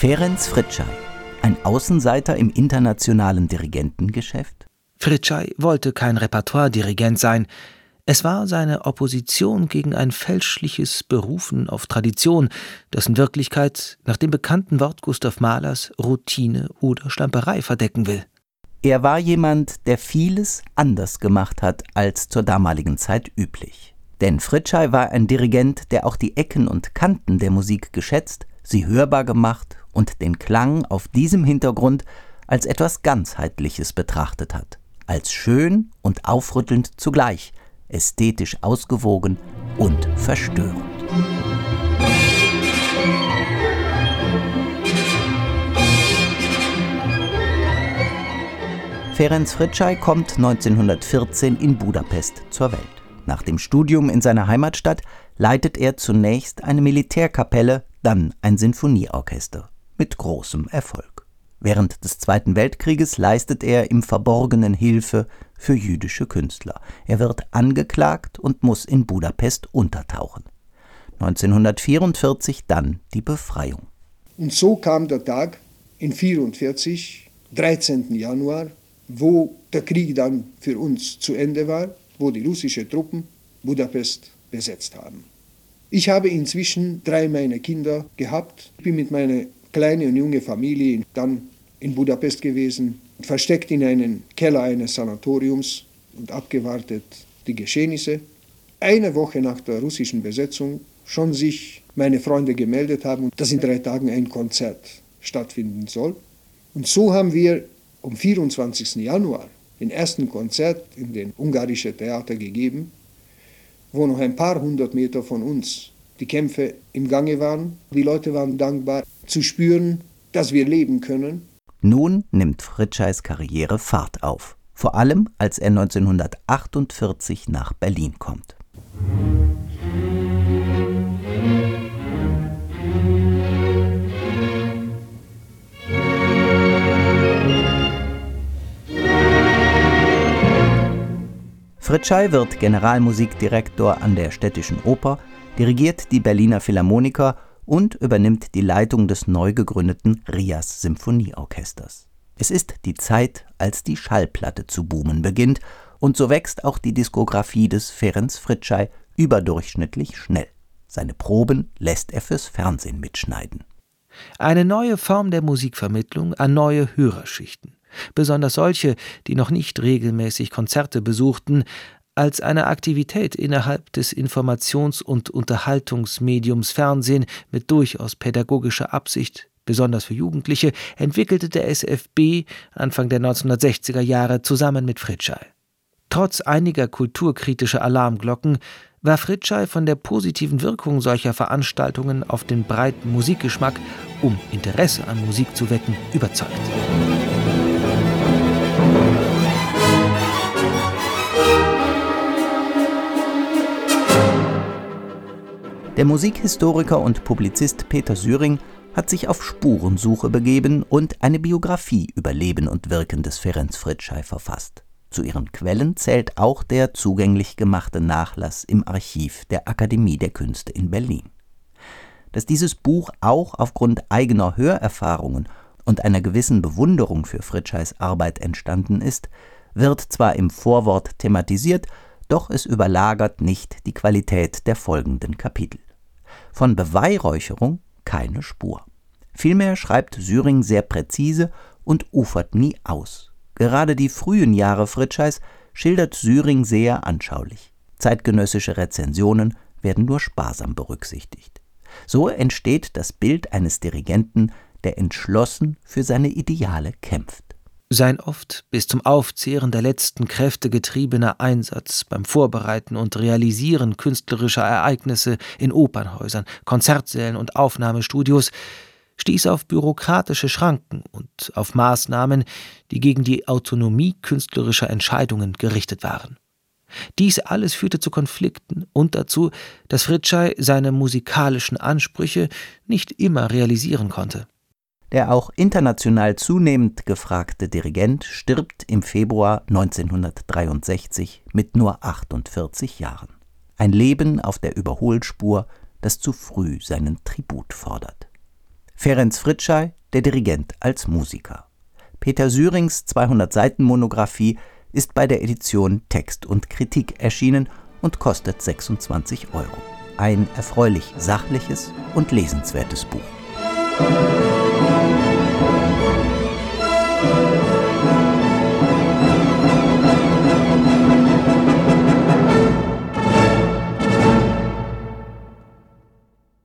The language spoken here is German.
Ferenc Fritschai, ein Außenseiter im internationalen Dirigentengeschäft? Fritschai wollte kein Repertoire-Dirigent sein. Es war seine Opposition gegen ein fälschliches Berufen auf Tradition, das in Wirklichkeit nach dem bekannten Wort Gustav Mahlers Routine oder Stamperei verdecken will. Er war jemand, der vieles anders gemacht hat als zur damaligen Zeit üblich. Denn Fritschei war ein Dirigent, der auch die Ecken und Kanten der Musik geschätzt, sie hörbar gemacht und den Klang auf diesem Hintergrund als etwas Ganzheitliches betrachtet hat, als schön und aufrüttelnd zugleich, ästhetisch ausgewogen und verstörend. Ferenc Fritschei kommt 1914 in Budapest zur Welt. Nach dem Studium in seiner Heimatstadt leitet er zunächst eine Militärkapelle, dann ein Sinfonieorchester mit großem Erfolg. Während des Zweiten Weltkrieges leistet er im Verborgenen Hilfe für jüdische Künstler. Er wird angeklagt und muss in Budapest untertauchen. 1944 dann die Befreiung. Und so kam der Tag in 1944, 13. Januar, wo der Krieg dann für uns zu Ende war, wo die russischen Truppen Budapest besetzt haben. Ich habe inzwischen drei meiner Kinder gehabt. Ich bin mit meiner kleinen und jungen Familie dann in Budapest gewesen, versteckt in einem Keller eines Sanatoriums und abgewartet die Geschehnisse. Eine Woche nach der russischen Besetzung schon sich meine Freunde gemeldet haben, dass in drei Tagen ein Konzert stattfinden soll. Und so haben wir am 24. Januar den ersten Konzert in den ungarischen Theater gegeben, wo noch ein paar hundert Meter von uns die Kämpfe im Gange waren. Die Leute waren dankbar zu spüren, dass wir leben können. Nun nimmt Fritscheis Karriere Fahrt auf, vor allem als er 1948 nach Berlin kommt. Fritschei wird Generalmusikdirektor an der Städtischen Oper, dirigiert die Berliner Philharmoniker und übernimmt die Leitung des neu gegründeten Rias Symphonieorchesters. Es ist die Zeit, als die Schallplatte zu boomen beginnt, und so wächst auch die Diskografie des Ferenc Fritschei überdurchschnittlich schnell. Seine Proben lässt er fürs Fernsehen mitschneiden. Eine neue Form der Musikvermittlung an neue Hörerschichten besonders solche, die noch nicht regelmäßig Konzerte besuchten, als eine Aktivität innerhalb des Informations- und Unterhaltungsmediums Fernsehen mit durchaus pädagogischer Absicht, besonders für Jugendliche, entwickelte der SFB Anfang der 1960er Jahre zusammen mit Fritschei. Trotz einiger kulturkritischer Alarmglocken war Fritschei von der positiven Wirkung solcher Veranstaltungen auf den breiten Musikgeschmack, um Interesse an Musik zu wecken, überzeugt. Der Musikhistoriker und Publizist Peter Syring hat sich auf Spurensuche begeben und eine Biografie über Leben und Wirken des Ferenc Fritschei verfasst. Zu ihren Quellen zählt auch der zugänglich gemachte Nachlass im Archiv der Akademie der Künste in Berlin. Dass dieses Buch auch aufgrund eigener Hörerfahrungen und einer gewissen Bewunderung für Fritscheis Arbeit entstanden ist, wird zwar im Vorwort thematisiert, doch es überlagert nicht die Qualität der folgenden Kapitel. Von Beweihräucherung keine Spur. Vielmehr schreibt Syring sehr präzise und ufert nie aus. Gerade die frühen Jahre Fritscheis schildert Syring sehr anschaulich. Zeitgenössische Rezensionen werden nur sparsam berücksichtigt. So entsteht das Bild eines Dirigenten, der entschlossen für seine Ideale kämpft. Sein oft bis zum Aufzehren der letzten Kräfte getriebener Einsatz beim Vorbereiten und Realisieren künstlerischer Ereignisse in Opernhäusern, Konzertsälen und Aufnahmestudios stieß auf bürokratische Schranken und auf Maßnahmen, die gegen die Autonomie künstlerischer Entscheidungen gerichtet waren. Dies alles führte zu Konflikten und dazu, dass Fritschei seine musikalischen Ansprüche nicht immer realisieren konnte. Der auch international zunehmend gefragte Dirigent stirbt im Februar 1963 mit nur 48 Jahren. Ein Leben auf der Überholspur, das zu früh seinen Tribut fordert. Ferenc Fritschei, der Dirigent als Musiker. Peter Syrings 200 Seiten Monographie ist bei der Edition Text und Kritik erschienen und kostet 26 Euro. Ein erfreulich sachliches und lesenswertes Buch.